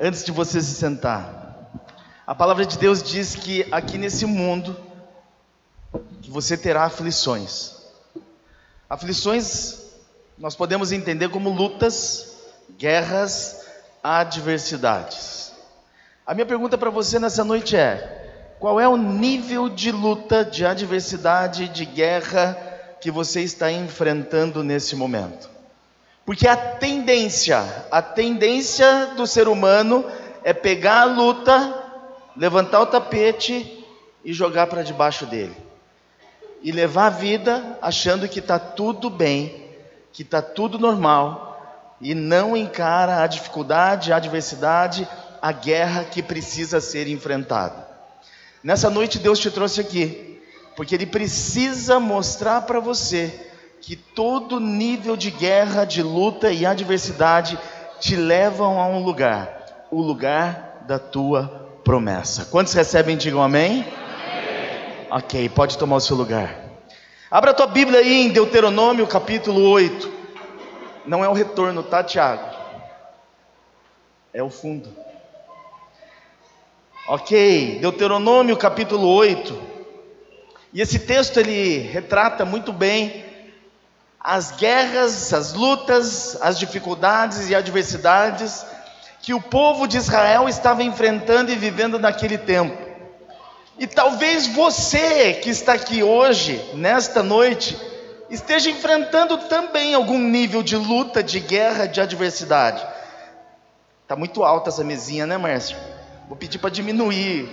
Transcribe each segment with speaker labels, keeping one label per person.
Speaker 1: antes de você se sentar. A palavra de Deus diz que aqui nesse mundo que você terá aflições. Aflições nós podemos entender como lutas, guerras, adversidades. A minha pergunta para você nessa noite é: qual é o nível de luta, de adversidade, de guerra que você está enfrentando nesse momento? Porque a tendência, a tendência do ser humano é pegar a luta, levantar o tapete e jogar para debaixo dele. E levar a vida achando que está tudo bem, que está tudo normal, e não encara a dificuldade, a adversidade, a guerra que precisa ser enfrentada. Nessa noite Deus te trouxe aqui, porque Ele precisa mostrar para você que todo nível de guerra, de luta e adversidade te levam a um lugar, o lugar da tua promessa. Quantos recebem, digam amém? amém. Ok, pode tomar o seu lugar. Abra a tua Bíblia aí em Deuteronômio capítulo 8. Não é o retorno, tá, Tiago? É o fundo. Ok, Deuteronômio capítulo 8. E esse texto ele retrata muito bem as guerras, as lutas, as dificuldades e adversidades que o povo de Israel estava enfrentando e vivendo naquele tempo. E talvez você que está aqui hoje, nesta noite, esteja enfrentando também algum nível de luta, de guerra, de adversidade. Está muito alta essa mesinha, né, Márcio? Vou pedir para diminuir,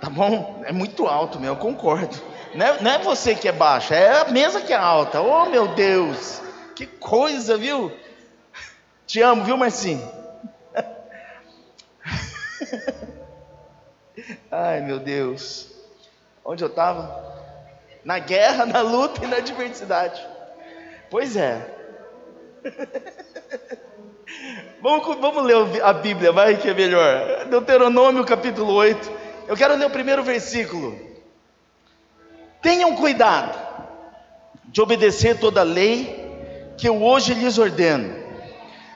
Speaker 1: tá bom? É muito alto, meu, eu concordo. Não é, não é você que é baixa, é a mesa que é alta. Oh, meu Deus, que coisa, viu? Te amo, viu, Marcinho? Ai, meu Deus. Onde eu estava? Na guerra, na luta e na adversidade. Pois é. vamos, vamos ler a Bíblia, vai que é melhor. Deuteronômio capítulo 8. Eu quero ler o primeiro versículo. Tenham cuidado de obedecer toda a lei que eu hoje lhes ordeno,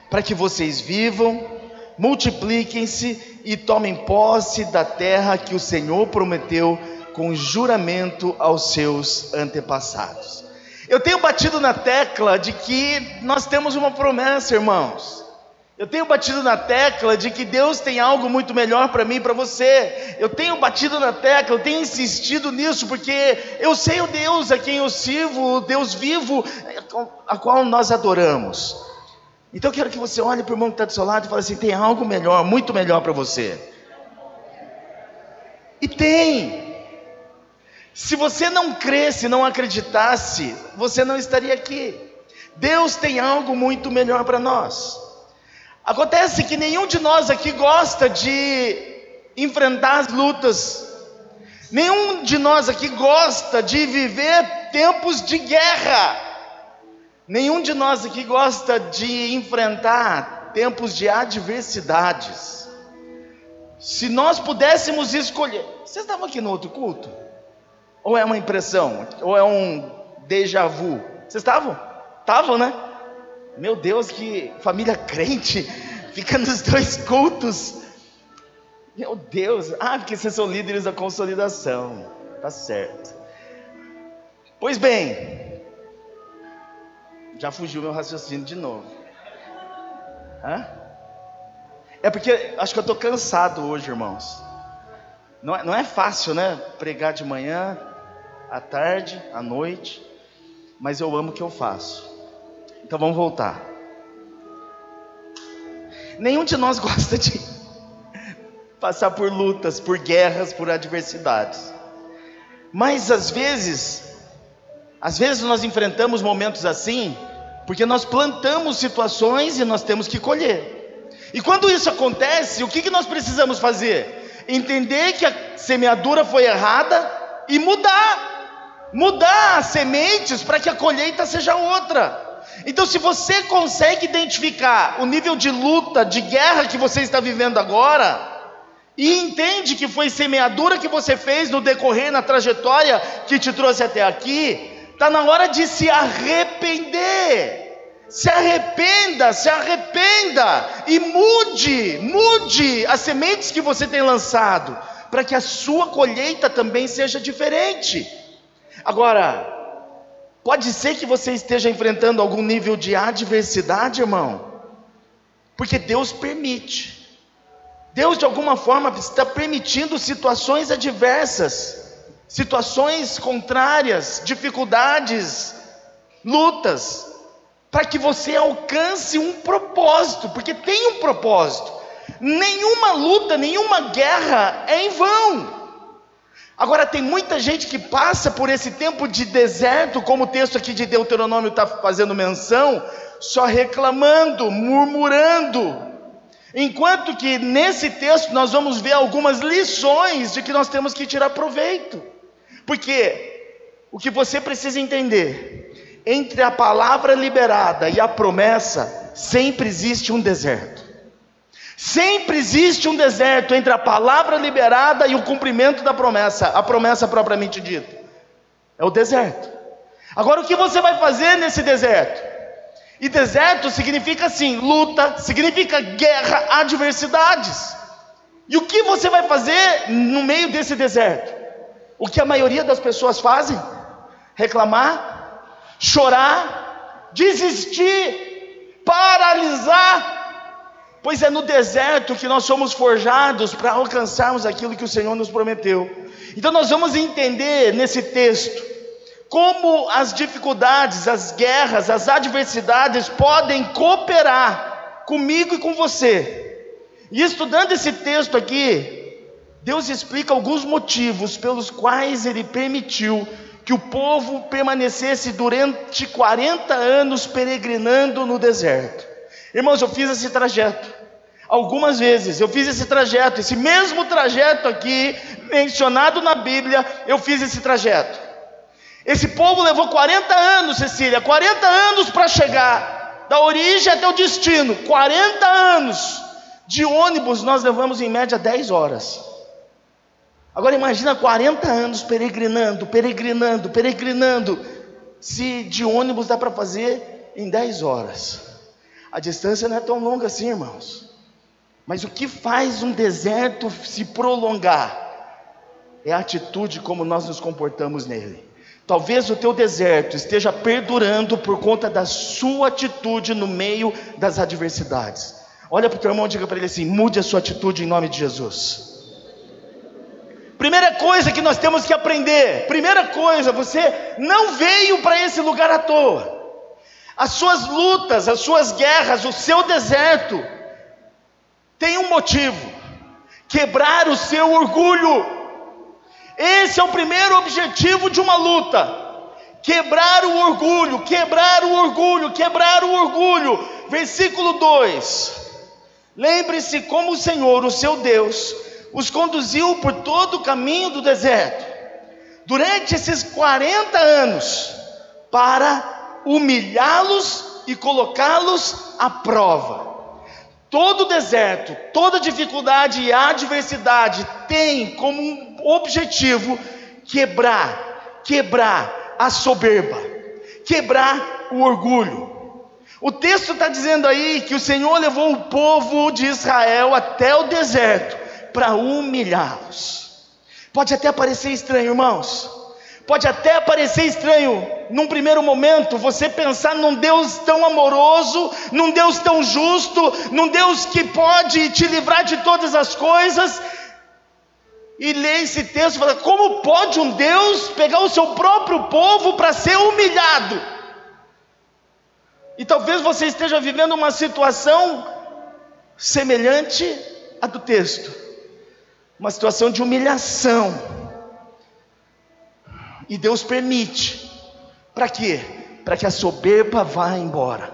Speaker 1: para que vocês vivam, multipliquem-se e tomem posse da terra que o Senhor prometeu com juramento aos seus antepassados. Eu tenho batido na tecla de que nós temos uma promessa, irmãos. Eu tenho batido na tecla de que Deus tem algo muito melhor para mim e para você. Eu tenho batido na tecla, eu tenho insistido nisso, porque eu sei o Deus a quem eu sirvo, o Deus vivo, a qual nós adoramos. Então eu quero que você olhe para o irmão que está do seu lado e fale assim: tem algo melhor, muito melhor para você. E tem. Se você não cresce, não acreditasse, você não estaria aqui. Deus tem algo muito melhor para nós. Acontece que nenhum de nós aqui gosta de enfrentar as lutas, nenhum de nós aqui gosta de viver tempos de guerra, nenhum de nós aqui gosta de enfrentar tempos de adversidades. Se nós pudéssemos escolher, vocês estavam aqui no outro culto? Ou é uma impressão? Ou é um déjà vu? Vocês estavam? Estavam, né? Meu Deus, que família crente, fica nos dois cultos. Meu Deus, ah, porque vocês são líderes da consolidação, tá certo. Pois bem, já fugiu meu raciocínio de novo. Hã? É porque acho que eu estou cansado hoje, irmãos. Não é, não é fácil, né? Pregar de manhã, à tarde, à noite. Mas eu amo o que eu faço. Então vamos voltar. Nenhum de nós gosta de passar por lutas, por guerras, por adversidades. Mas às vezes, às vezes nós enfrentamos momentos assim, porque nós plantamos situações e nós temos que colher. E quando isso acontece, o que, que nós precisamos fazer? Entender que a semeadura foi errada e mudar. Mudar as sementes para que a colheita seja outra. Então, se você consegue identificar o nível de luta, de guerra que você está vivendo agora, e entende que foi semeadura que você fez no decorrer, na trajetória que te trouxe até aqui, está na hora de se arrepender. Se arrependa, se arrependa e mude, mude as sementes que você tem lançado, para que a sua colheita também seja diferente. Agora, pode ser que você esteja enfrentando algum nível de adversidade, irmão, porque Deus permite. Deus, de alguma forma, está permitindo situações adversas, situações contrárias, dificuldades, lutas, para que você alcance um propósito, porque tem um propósito. Nenhuma luta, nenhuma guerra é em vão. Agora, tem muita gente que passa por esse tempo de deserto, como o texto aqui de Deuteronômio está fazendo menção, só reclamando, murmurando. Enquanto que nesse texto nós vamos ver algumas lições de que nós temos que tirar proveito. Porque o que você precisa entender entre a palavra liberada e a promessa, sempre existe um deserto. Sempre existe um deserto entre a palavra liberada e o cumprimento da promessa, a promessa propriamente dita. É o deserto. Agora, o que você vai fazer nesse deserto? E deserto significa assim: luta, significa guerra, adversidades. E o que você vai fazer no meio desse deserto? O que a maioria das pessoas fazem? Reclamar, chorar, desistir, paralisar, pois é no deserto que nós somos forjados para alcançarmos aquilo que o Senhor nos prometeu. Então nós vamos entender nesse texto como as dificuldades, as guerras, as adversidades podem cooperar comigo e com você. E estudando esse texto aqui, Deus explica alguns motivos pelos quais ele permitiu que o povo permanecesse durante 40 anos peregrinando no deserto. Irmãos, eu fiz esse trajeto. Algumas vezes eu fiz esse trajeto, esse mesmo trajeto aqui, mencionado na Bíblia, eu fiz esse trajeto. Esse povo levou 40 anos, Cecília, 40 anos para chegar da origem até o destino. 40 anos. De ônibus nós levamos em média 10 horas. Agora imagina 40 anos peregrinando, peregrinando, peregrinando. Se de ônibus dá para fazer em 10 horas. A distância não é tão longa assim, irmãos. Mas o que faz um deserto se prolongar é a atitude como nós nos comportamos nele. Talvez o teu deserto esteja perdurando por conta da sua atitude no meio das adversidades. Olha para o teu irmão e diga para ele assim: mude a sua atitude em nome de Jesus. Primeira coisa que nós temos que aprender, primeira coisa, você não veio para esse lugar à toa. As suas lutas, as suas guerras, o seu deserto tem um motivo: quebrar o seu orgulho. Esse é o primeiro objetivo de uma luta. Quebrar o orgulho, quebrar o orgulho, quebrar o orgulho. Versículo 2: Lembre-se como o Senhor, o seu Deus, os conduziu por todo o caminho do deserto, durante esses 40 anos, para humilhá-los e colocá-los à prova. Todo deserto, toda dificuldade e adversidade tem como objetivo quebrar, quebrar a soberba, quebrar o orgulho. O texto está dizendo aí que o Senhor levou o povo de Israel até o deserto para humilhá-los. Pode até parecer estranho, irmãos. Pode até parecer estranho, num primeiro momento, você pensar num Deus tão amoroso, num Deus tão justo, num Deus que pode te livrar de todas as coisas, e ler esse texto e falar: como pode um Deus pegar o seu próprio povo para ser humilhado? E talvez você esteja vivendo uma situação semelhante à do texto uma situação de humilhação. E Deus permite. Para quê? Para que a soberba vá embora.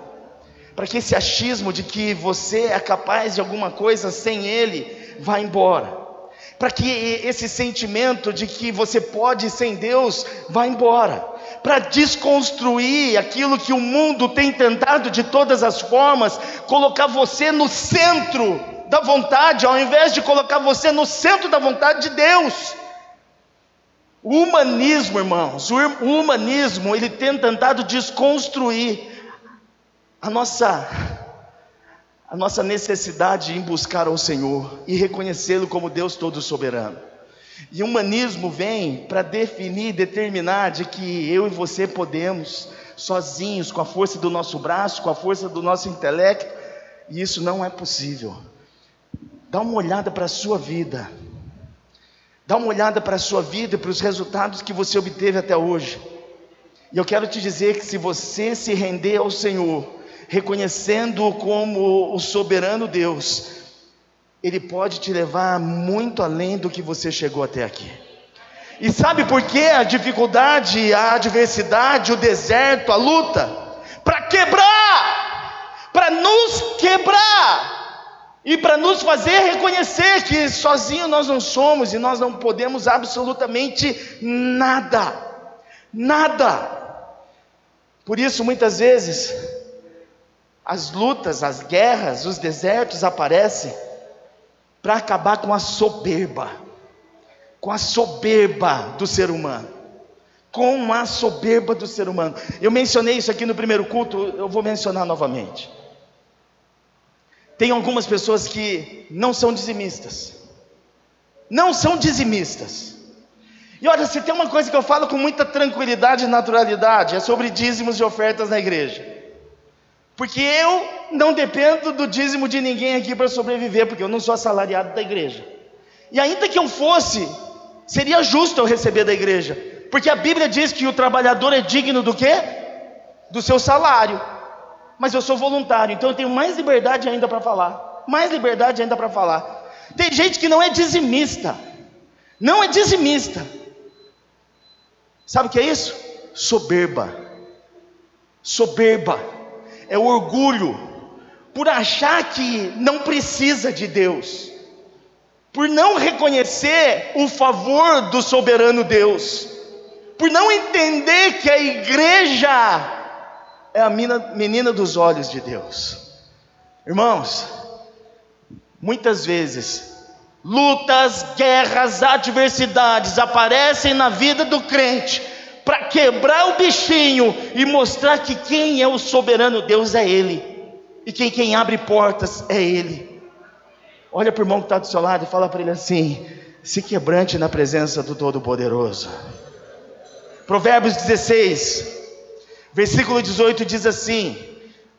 Speaker 1: Para que esse achismo de que você é capaz de alguma coisa sem Ele vá embora. Para que esse sentimento de que você pode sem Deus vá embora. Para desconstruir aquilo que o mundo tem tentado de todas as formas, colocar você no centro da vontade, ao invés de colocar você no centro da vontade de Deus. O humanismo, irmãos, o humanismo, ele tem tentado desconstruir a nossa a nossa necessidade em buscar ao Senhor e reconhecê-lo como Deus todo soberano. E o humanismo vem para definir, determinar de que eu e você podemos, sozinhos, com a força do nosso braço, com a força do nosso intelecto, e isso não é possível. Dá uma olhada para a sua vida. Dá uma olhada para a sua vida e para os resultados que você obteve até hoje. E eu quero te dizer que se você se render ao Senhor, reconhecendo-o como o soberano Deus, Ele pode te levar muito além do que você chegou até aqui. E sabe por que a dificuldade, a adversidade, o deserto, a luta? Para quebrar, para nos quebrar e para nos fazer reconhecer que sozinho nós não somos e nós não podemos absolutamente nada, nada. Por isso, muitas vezes, as lutas, as guerras, os desertos aparecem para acabar com a soberba, com a soberba do ser humano. Com a soberba do ser humano. Eu mencionei isso aqui no primeiro culto, eu vou mencionar novamente. Tem algumas pessoas que não são dizimistas. Não são dizimistas. E olha, se tem uma coisa que eu falo com muita tranquilidade e naturalidade, é sobre dízimos e ofertas na igreja. Porque eu não dependo do dízimo de ninguém aqui para sobreviver, porque eu não sou assalariado da igreja. E ainda que eu fosse, seria justo eu receber da igreja, porque a Bíblia diz que o trabalhador é digno do quê? Do seu salário. Mas eu sou voluntário, então eu tenho mais liberdade ainda para falar. Mais liberdade ainda para falar. Tem gente que não é dizimista. Não é dizimista. Sabe o que é isso? Soberba. Soberba é o orgulho, por achar que não precisa de Deus, por não reconhecer o favor do soberano Deus, por não entender que a igreja é a menina dos olhos de Deus. Irmãos, muitas vezes, lutas, guerras, adversidades aparecem na vida do crente para quebrar o bichinho e mostrar que quem é o soberano Deus é Ele, e quem, quem abre portas é Ele. Olha para o irmão que está do seu lado e fala para ele assim: se quebrante na presença do Todo-Poderoso. Provérbios 16, versículo 18 diz assim: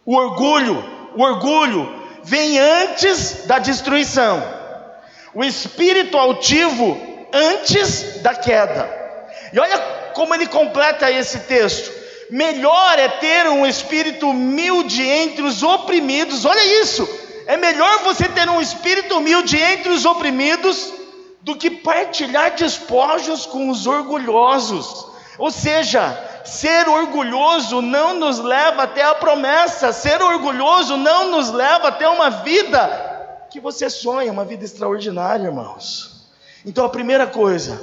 Speaker 1: o orgulho, o orgulho vem antes da destruição, o espírito altivo antes da queda. E olha como ele completa esse texto. Melhor é ter um espírito humilde entre os oprimidos. Olha isso. É melhor você ter um espírito humilde entre os oprimidos do que partilhar despojos com os orgulhosos. Ou seja, ser orgulhoso não nos leva até a promessa, ser orgulhoso não nos leva até uma vida que você sonha, uma vida extraordinária, irmãos. Então a primeira coisa,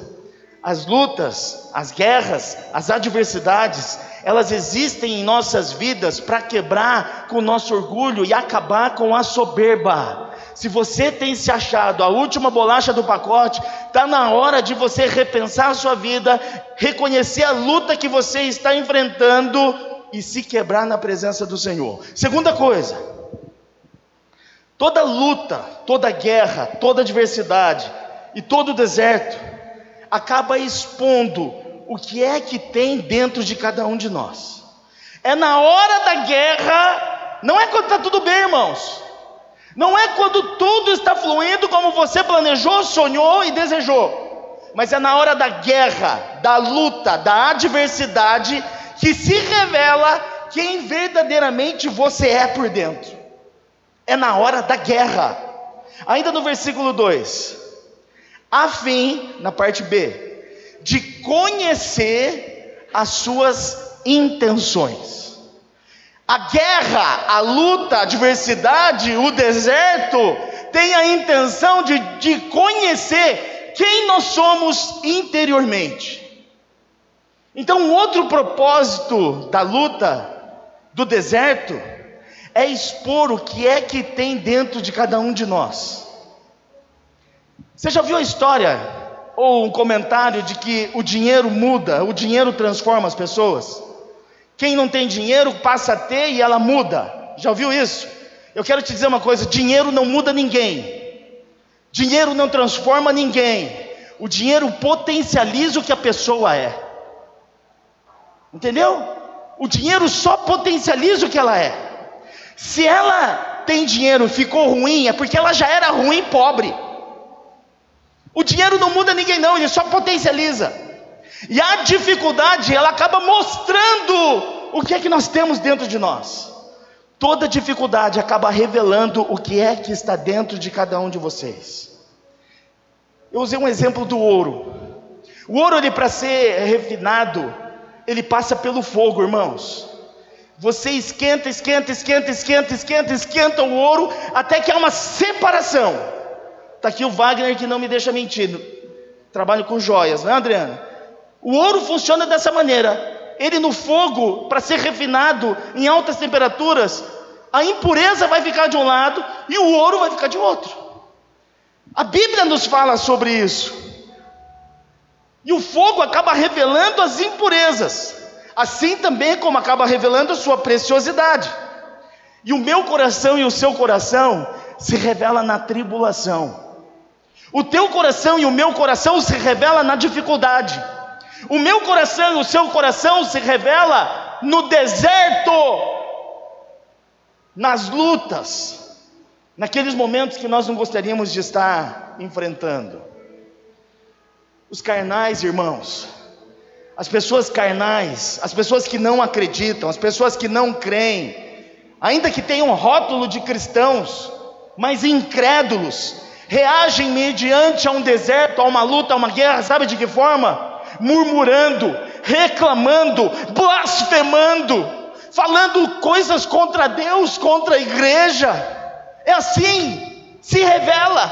Speaker 1: as lutas, as guerras, as adversidades, elas existem em nossas vidas para quebrar com o nosso orgulho e acabar com a soberba. Se você tem se achado a última bolacha do pacote, está na hora de você repensar a sua vida, reconhecer a luta que você está enfrentando e se quebrar na presença do Senhor. Segunda coisa, toda luta, toda guerra, toda adversidade e todo deserto, acaba expondo o que é que tem dentro de cada um de nós. É na hora da guerra, não é quando está tudo bem, irmãos. Não é quando tudo está fluindo como você planejou, sonhou e desejou. Mas é na hora da guerra, da luta, da adversidade, que se revela quem verdadeiramente você é por dentro. É na hora da guerra. Ainda no versículo 2: a fim, na parte B, de conhecer as suas intenções. A guerra, a luta, a adversidade, o deserto, tem a intenção de, de conhecer quem nós somos interiormente. Então, um outro propósito da luta, do deserto, é expor o que é que tem dentro de cada um de nós. Você já viu a história ou um comentário de que o dinheiro muda, o dinheiro transforma as pessoas? Quem não tem dinheiro passa a ter e ela muda. Já ouviu isso? Eu quero te dizer uma coisa: dinheiro não muda ninguém, dinheiro não transforma ninguém, o dinheiro potencializa o que a pessoa é. Entendeu? O dinheiro só potencializa o que ela é. Se ela tem dinheiro ficou ruim, é porque ela já era ruim pobre. O dinheiro não muda ninguém, não, ele só potencializa. E a dificuldade, ela acaba mostrando o que é que nós temos dentro de nós. Toda dificuldade acaba revelando o que é que está dentro de cada um de vocês. Eu usei um exemplo do ouro. O ouro, ele para ser refinado, ele passa pelo fogo, irmãos. Você esquenta, esquenta, esquenta, esquenta, esquenta, esquenta o ouro, até que há uma separação. Está aqui o Wagner que não me deixa mentir. Trabalho com joias, não é, Adriana? O ouro funciona dessa maneira. Ele no fogo, para ser refinado em altas temperaturas, a impureza vai ficar de um lado e o ouro vai ficar de outro. A Bíblia nos fala sobre isso. E o fogo acaba revelando as impurezas, assim também como acaba revelando a sua preciosidade. E o meu coração e o seu coração se revela na tribulação. O teu coração e o meu coração se revela na dificuldade. O meu coração e o seu coração se revela no deserto, nas lutas, naqueles momentos que nós não gostaríamos de estar enfrentando. Os carnais, irmãos, as pessoas carnais, as pessoas que não acreditam, as pessoas que não creem, ainda que tenham rótulo de cristãos, mas incrédulos, reagem mediante a um deserto, a uma luta, a uma guerra, sabe de que forma? Murmurando, reclamando, blasfemando, falando coisas contra Deus, contra a igreja. É assim, se revela.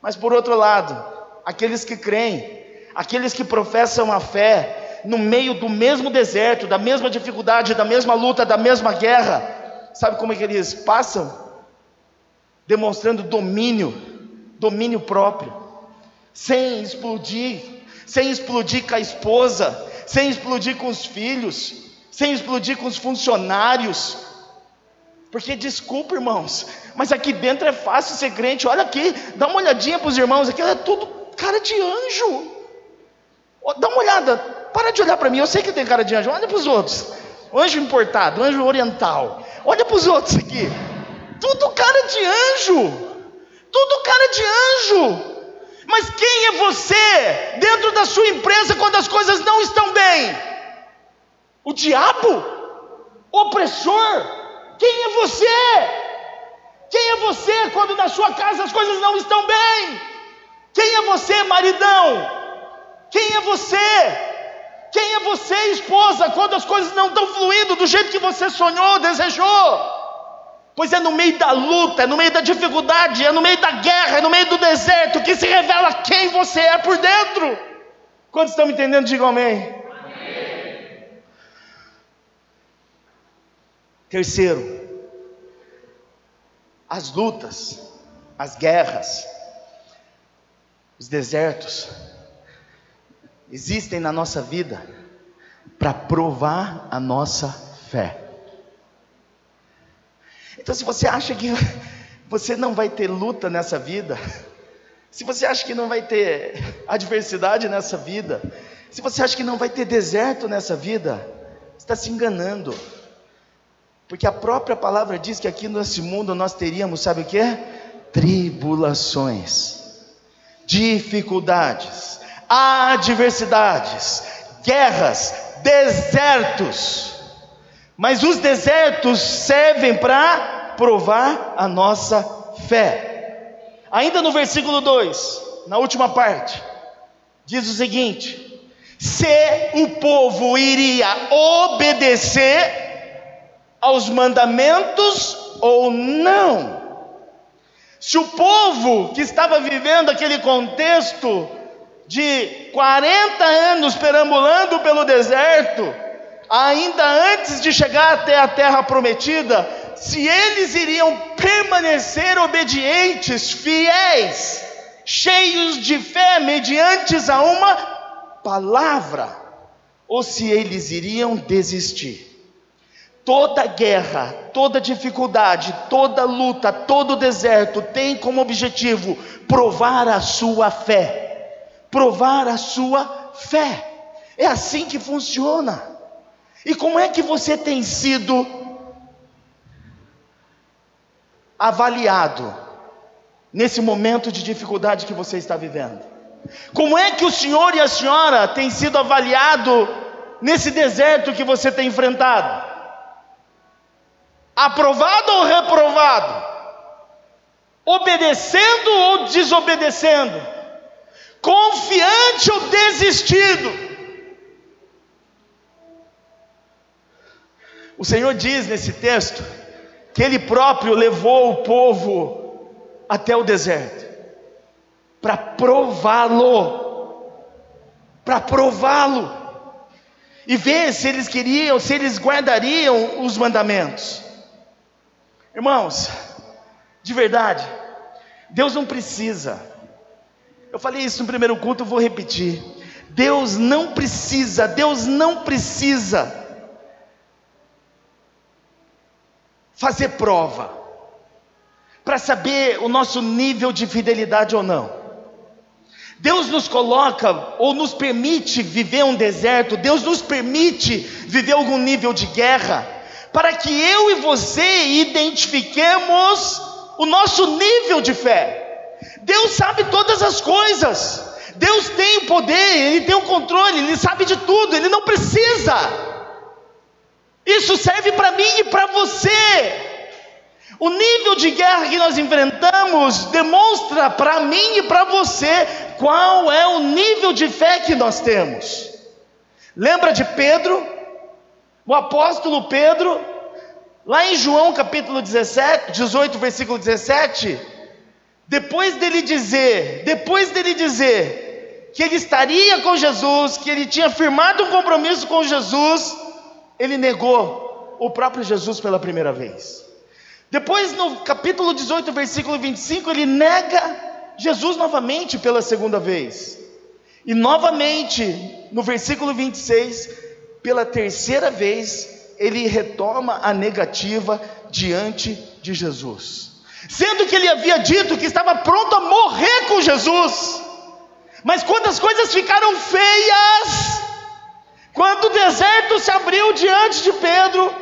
Speaker 1: Mas por outro lado, aqueles que creem, aqueles que professam a fé, no meio do mesmo deserto, da mesma dificuldade, da mesma luta, da mesma guerra, sabe como é que eles passam? demonstrando domínio, domínio próprio, sem explodir, sem explodir com a esposa, sem explodir com os filhos, sem explodir com os funcionários. Porque desculpa, irmãos, mas aqui dentro é fácil ser crente. Olha aqui, dá uma olhadinha para os irmãos, aqui é tudo cara de anjo. Dá uma olhada, para de olhar para mim, eu sei que tem cara de anjo, olha para os outros. Anjo importado, anjo oriental. Olha para os outros aqui. Tudo cara de anjo. Tudo cara de anjo. Mas quem é você da sua empresa quando as coisas não estão bem? O diabo? Opressor? Quem é você? Quem é você quando na sua casa as coisas não estão bem? Quem é você, maridão? Quem é você? Quem é você, esposa, quando as coisas não estão fluindo do jeito que você sonhou, desejou? Pois é no meio da luta, é no meio da dificuldade, é no meio da guerra, é no meio do deserto que se revela quem você é por dentro. Quantos estão me entendendo? Digam amém. amém. Terceiro, as lutas, as guerras, os desertos existem na nossa vida para provar a nossa fé. Então, se você acha que você não vai ter luta nessa vida, se você acha que não vai ter adversidade nessa vida, se você acha que não vai ter deserto nessa vida, você está se enganando. Porque a própria palavra diz que aqui nesse mundo nós teríamos, sabe o que? Tribulações, dificuldades, adversidades, guerras, desertos. Mas os desertos servem para provar a nossa fé. Ainda no versículo 2, na última parte, diz o seguinte: se o povo iria obedecer aos mandamentos ou não. Se o povo que estava vivendo aquele contexto de 40 anos perambulando pelo deserto, ainda antes de chegar até a terra prometida, se eles iriam permanecer obedientes, fiéis, cheios de fé, mediante a uma palavra, ou se eles iriam desistir. Toda guerra, toda dificuldade, toda luta, todo deserto tem como objetivo provar a sua fé. Provar a sua fé. É assim que funciona. E como é que você tem sido avaliado nesse momento de dificuldade que você está vivendo? Como é que o senhor e a senhora têm sido avaliado nesse deserto que você tem enfrentado? Aprovado ou reprovado? Obedecendo ou desobedecendo? Confiante ou desistido? O Senhor diz nesse texto que Ele próprio levou o povo até o deserto para prová-lo, para prová-lo e ver se eles queriam, se eles guardariam os mandamentos. Irmãos, de verdade, Deus não precisa. Eu falei isso no primeiro culto, eu vou repetir. Deus não precisa, Deus não precisa fazer prova para saber o nosso nível de fidelidade ou não. Deus nos coloca ou nos permite viver um deserto, Deus nos permite viver algum nível de guerra, para que eu e você identifiquemos o nosso nível de fé. Deus sabe todas as coisas, Deus tem o poder, Ele tem o controle, Ele sabe de tudo, Ele não precisa. Isso serve para mim e para você. O nível de guerra que nós enfrentamos demonstra para mim e para você qual é o nível de fé que nós temos. Lembra de Pedro, o apóstolo Pedro, lá em João capítulo 17, 18, versículo 17, depois dele dizer, depois dele dizer que ele estaria com Jesus, que ele tinha firmado um compromisso com Jesus, ele negou o próprio Jesus pela primeira vez. Depois, no capítulo 18, versículo 25, ele nega Jesus novamente pela segunda vez. E novamente, no versículo 26, pela terceira vez, ele retoma a negativa diante de Jesus. Sendo que ele havia dito que estava pronto a morrer com Jesus. Mas quando as coisas ficaram feias, quando o deserto se abriu diante de Pedro,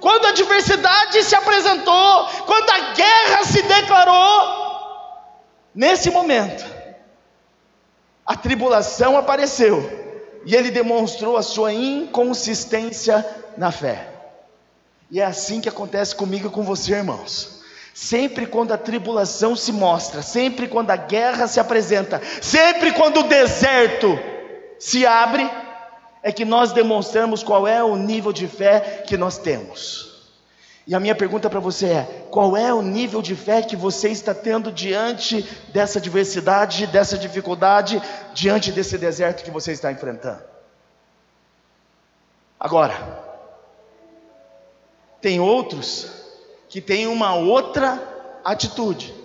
Speaker 1: quando a adversidade se apresentou, quando a guerra se declarou, nesse momento, a tribulação apareceu e ele demonstrou a sua inconsistência na fé. E é assim que acontece comigo e com você, irmãos. Sempre quando a tribulação se mostra, sempre quando a guerra se apresenta, sempre quando o deserto se abre, é que nós demonstramos qual é o nível de fé que nós temos. E a minha pergunta para você é: qual é o nível de fé que você está tendo diante dessa diversidade, dessa dificuldade, diante desse deserto que você está enfrentando? Agora, tem outros que têm uma outra atitude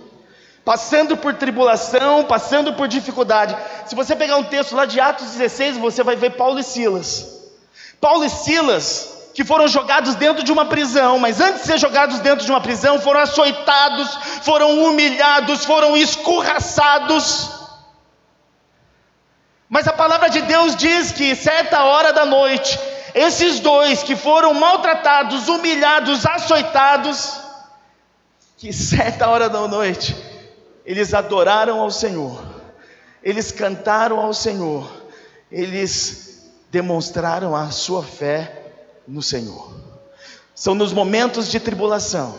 Speaker 1: passando por tribulação, passando por dificuldade. Se você pegar um texto lá de Atos 16, você vai ver Paulo e Silas. Paulo e Silas, que foram jogados dentro de uma prisão, mas antes de ser jogados dentro de uma prisão, foram açoitados, foram humilhados, foram escorraçados. Mas a palavra de Deus diz que certa hora da noite, esses dois que foram maltratados, humilhados, açoitados, que certa hora da noite, eles adoraram ao Senhor, eles cantaram ao Senhor, eles demonstraram a sua fé no Senhor. São nos momentos de tribulação,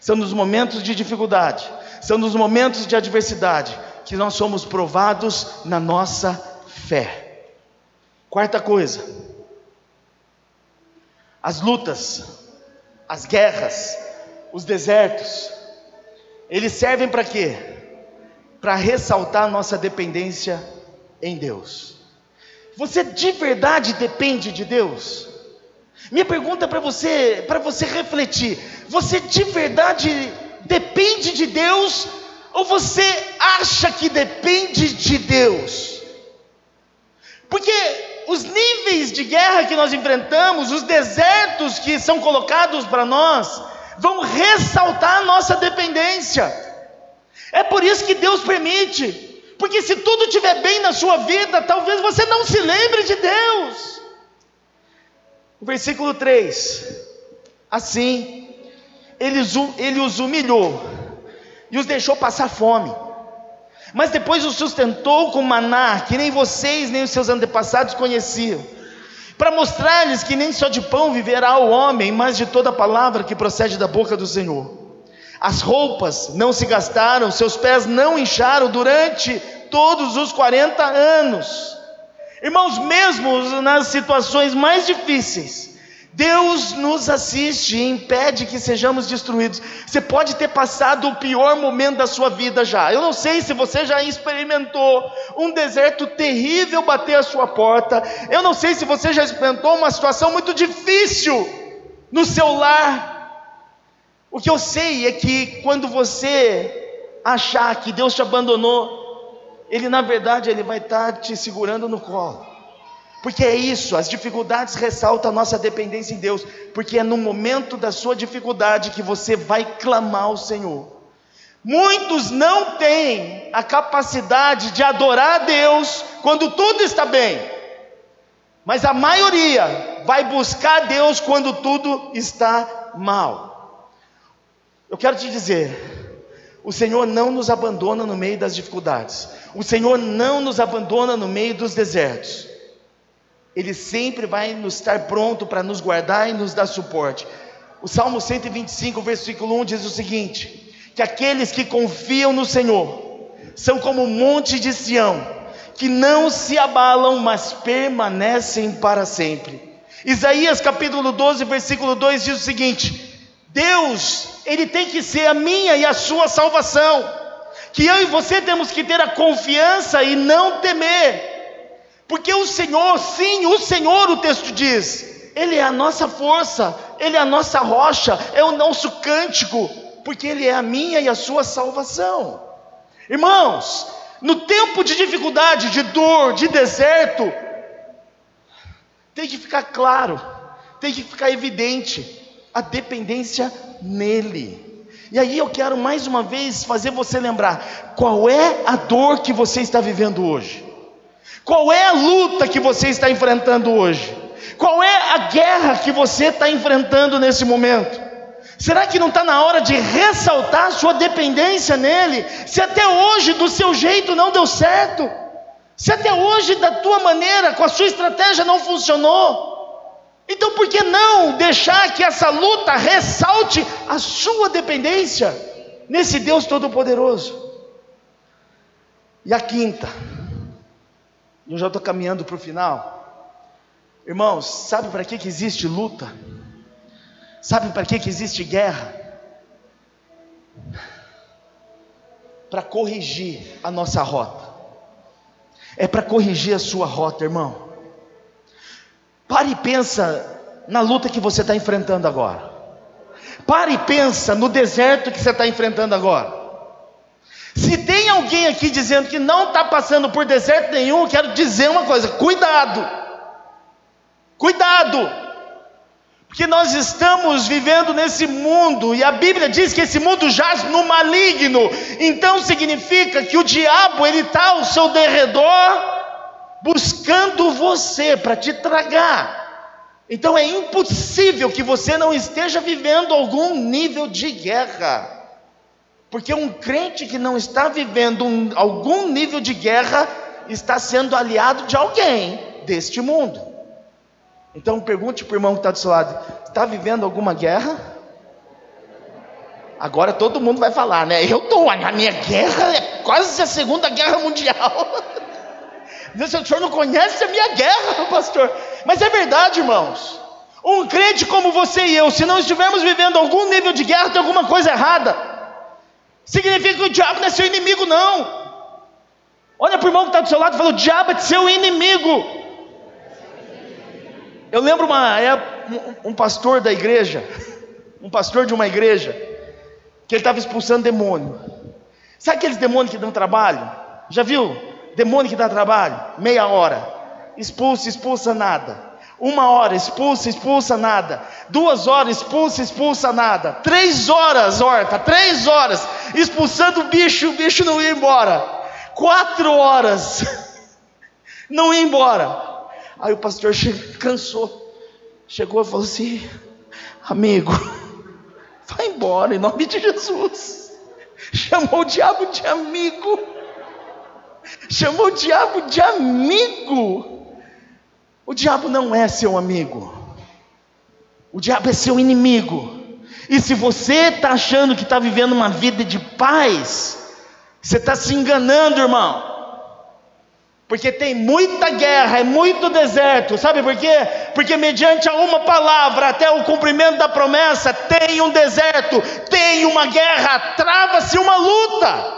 Speaker 1: são nos momentos de dificuldade, são nos momentos de adversidade que nós somos provados na nossa fé. Quarta coisa, as lutas, as guerras, os desertos, eles servem para quê? Para ressaltar nossa dependência em Deus. Você de verdade depende de Deus? Minha pergunta para você, para você refletir: você de verdade depende de Deus ou você acha que depende de Deus? Porque os níveis de guerra que nós enfrentamos, os desertos que são colocados para nós, vão ressaltar a nossa dependência. É por isso que Deus permite, porque se tudo estiver bem na sua vida, talvez você não se lembre de Deus. O versículo 3: Assim, ele, ele os humilhou e os deixou passar fome. Mas depois os sustentou com maná, que nem vocês nem os seus antepassados conheciam, para mostrar-lhes que nem só de pão viverá o homem, mas de toda palavra que procede da boca do Senhor. As roupas não se gastaram, seus pés não incharam durante todos os 40 anos. Irmãos, mesmo nas situações mais difíceis, Deus nos assiste e impede que sejamos destruídos. Você pode ter passado o pior momento da sua vida já. Eu não sei se você já experimentou um deserto terrível bater a sua porta. Eu não sei se você já experimentou uma situação muito difícil no seu lar. O que eu sei é que quando você achar que Deus te abandonou, Ele na verdade ele vai estar te segurando no colo. Porque é isso, as dificuldades ressaltam a nossa dependência em Deus, porque é no momento da sua dificuldade que você vai clamar ao Senhor. Muitos não têm a capacidade de adorar a Deus quando tudo está bem, mas a maioria vai buscar Deus quando tudo está mal. Eu quero te dizer, o Senhor não nos abandona no meio das dificuldades, o Senhor não nos abandona no meio dos desertos. Ele sempre vai nos estar pronto para nos guardar e nos dar suporte. O Salmo 125, versículo 1 diz o seguinte: que aqueles que confiam no Senhor são como o monte de Sião, que não se abalam, mas permanecem para sempre. Isaías capítulo 12, versículo 2 diz o seguinte: Deus, Ele tem que ser a minha e a sua salvação, que eu e você temos que ter a confiança e não temer, porque o Senhor, sim, o Senhor, o texto diz, Ele é a nossa força, Ele é a nossa rocha, é o nosso cântico, porque Ele é a minha e a sua salvação. Irmãos, no tempo de dificuldade, de dor, de deserto, tem que ficar claro, tem que ficar evidente a dependência nele. E aí eu quero mais uma vez fazer você lembrar qual é a dor que você está vivendo hoje. Qual é a luta que você está enfrentando hoje? Qual é a guerra que você está enfrentando nesse momento? Será que não está na hora de ressaltar sua dependência nele? Se até hoje do seu jeito não deu certo, se até hoje da tua maneira, com a sua estratégia não funcionou, então por que não deixar que essa luta ressalte a sua dependência nesse Deus Todo-Poderoso? E a quinta, eu já estou caminhando para o final. Irmãos, sabe para que, que existe luta? Sabe para que, que existe guerra? Para corrigir a nossa rota. É para corrigir a sua rota, irmão. Pare e pensa na luta que você está enfrentando agora. Pare e pensa no deserto que você está enfrentando agora. Se tem alguém aqui dizendo que não está passando por deserto nenhum, eu quero dizer uma coisa: cuidado, cuidado, porque nós estamos vivendo nesse mundo e a Bíblia diz que esse mundo jaz no maligno, então significa que o diabo ele está ao seu derredor buscando você para te tragar. Então é impossível que você não esteja vivendo algum nível de guerra. Porque um crente que não está vivendo um, algum nível de guerra está sendo aliado de alguém deste mundo. Então pergunte para o irmão que está do seu lado: está vivendo alguma guerra? Agora todo mundo vai falar, né? Eu estou, a minha guerra é quase a segunda guerra mundial. o senhor não conhece a minha guerra, pastor. Mas é verdade, irmãos. Um crente como você e eu, se não estivermos vivendo algum nível de guerra, tem alguma coisa errada. Significa que o diabo não é seu inimigo, não. Olha para o irmão que está do seu lado e fala: o diabo é seu inimigo. Eu lembro uma, é, um, um pastor da igreja, um pastor de uma igreja, que ele estava expulsando demônio. Sabe aqueles demônios que dão trabalho? Já viu? Demônio que dá trabalho? Meia hora. expulsa, expulsa nada. Uma hora, expulsa, expulsa nada. Duas horas, expulsa, expulsa nada. Três horas, horta, três horas, expulsando o bicho, o bicho não ia embora. Quatro horas, não ia embora. Aí o pastor chegou, cansou, chegou e falou assim: Amigo, vai embora em nome de Jesus. Chamou o diabo de amigo. Chamou o diabo de amigo. O diabo não é seu amigo, o diabo é seu inimigo. E se você está achando que está vivendo uma vida de paz, você está se enganando, irmão. Porque tem muita guerra, é muito deserto, sabe por quê? Porque mediante a uma palavra, até o cumprimento da promessa, tem um deserto, tem uma guerra, trava-se uma luta.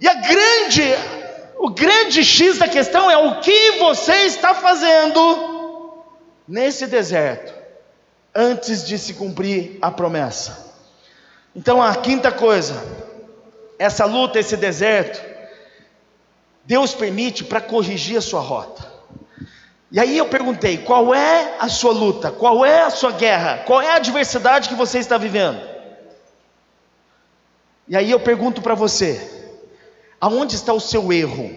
Speaker 1: E a grande o grande X da questão é o que você está fazendo nesse deserto antes de se cumprir a promessa. Então, a quinta coisa, essa luta, esse deserto, Deus permite para corrigir a sua rota. E aí eu perguntei: qual é a sua luta? Qual é a sua guerra? Qual é a adversidade que você está vivendo? E aí eu pergunto para você: Aonde está o seu erro?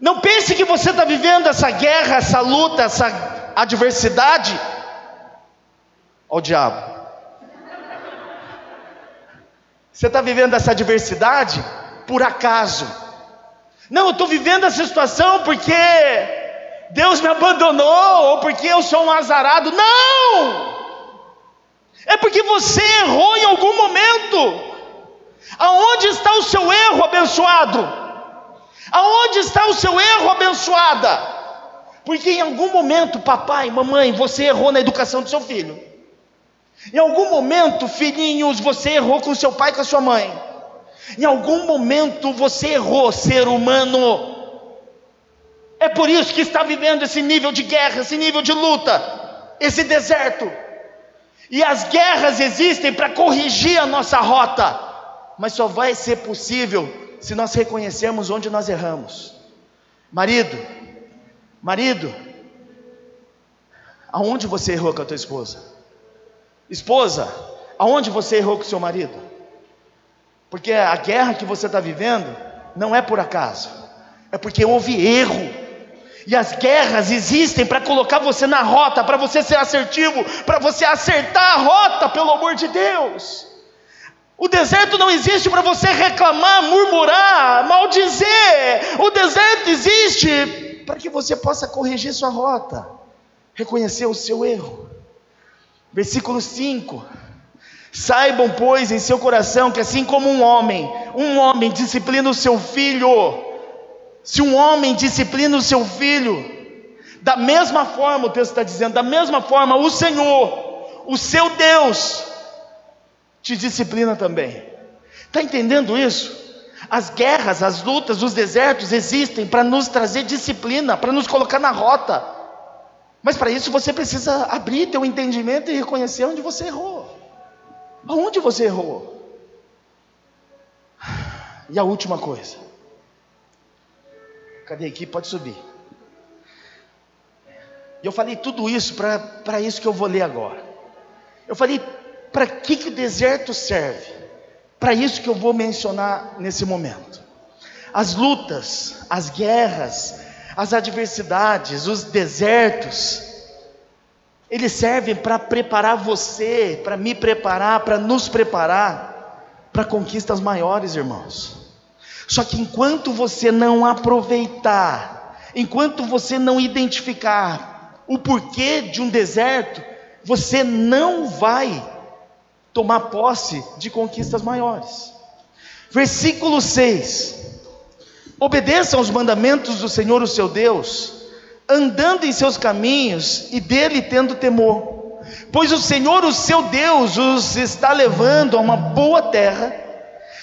Speaker 1: Não pense que você está vivendo essa guerra, essa luta, essa adversidade. Ó o diabo. Você está vivendo essa adversidade por acaso. Não, eu estou vivendo essa situação porque Deus me abandonou, ou porque eu sou um azarado. Não! É porque você errou em algum momento. Aonde está o seu erro, abençoado? Aonde está o seu erro, abençoada? Porque em algum momento, papai, mamãe, você errou na educação do seu filho. Em algum momento, filhinhos, você errou com seu pai e com a sua mãe. Em algum momento você errou, ser humano. É por isso que está vivendo esse nível de guerra, esse nível de luta, esse deserto. E as guerras existem para corrigir a nossa rota mas só vai ser possível se nós reconhecermos onde nós erramos. Marido, marido, aonde você errou com a tua esposa? Esposa, aonde você errou com o seu marido? Porque a guerra que você está vivendo não é por acaso, é porque houve erro. E as guerras existem para colocar você na rota, para você ser assertivo, para você acertar a rota, pelo amor de Deus. O deserto não existe para você reclamar, murmurar, maldizer. O deserto existe para que você possa corrigir sua rota, reconhecer o seu erro. Versículo 5: Saibam, pois, em seu coração que assim como um homem, um homem disciplina o seu filho, se um homem disciplina o seu filho, da mesma forma, o texto está dizendo, da mesma forma, o Senhor, o seu Deus, te disciplina também. Está entendendo isso? As guerras, as lutas, os desertos existem para nos trazer disciplina, para nos colocar na rota. Mas para isso você precisa abrir teu entendimento e reconhecer onde você errou. Aonde você errou? E a última coisa. Cadê aqui? Pode subir. E eu falei tudo isso para isso que eu vou ler agora. Eu falei para que, que o deserto serve? Para isso que eu vou mencionar nesse momento. As lutas, as guerras, as adversidades, os desertos, eles servem para preparar você, para me preparar, para nos preparar para conquistas maiores, irmãos. Só que enquanto você não aproveitar, enquanto você não identificar o porquê de um deserto, você não vai tomar posse de conquistas maiores. Versículo 6: Obedeçam aos mandamentos do Senhor, o seu Deus, andando em seus caminhos e dele tendo temor, pois o Senhor, o seu Deus, os está levando a uma boa terra,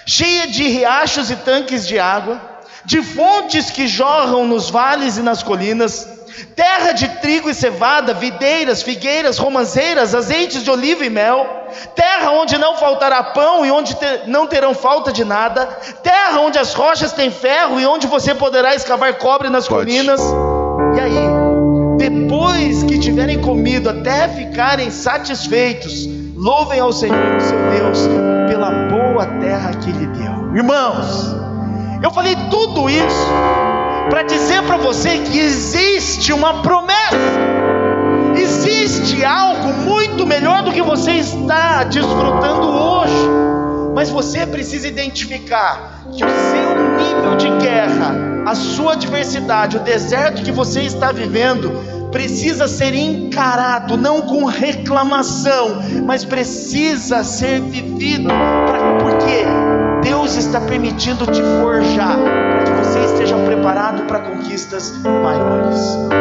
Speaker 1: cheia de riachos e tanques de água, de fontes que jorram nos vales e nas colinas, terra de trigo e cevada, videiras, figueiras, romanceiras, azeites de oliva e mel, terra onde não faltará pão e onde ter, não terão falta de nada, terra onde as rochas têm ferro e onde você poderá escavar cobre nas Pode. colinas depois que tiverem comido até ficarem satisfeitos, louvem ao Senhor, seu Deus, pela boa terra que Ele deu. Irmãos, eu falei tudo isso para dizer para você que existe uma promessa. Existe algo muito melhor do que você está desfrutando hoje. Mas você precisa identificar que o seu nível de guerra, a sua adversidade, o deserto que você está vivendo, precisa ser encarado não com reclamação, mas precisa ser vivido, pra, porque Deus está permitindo te forjar, para que você esteja preparado para conquistas maiores.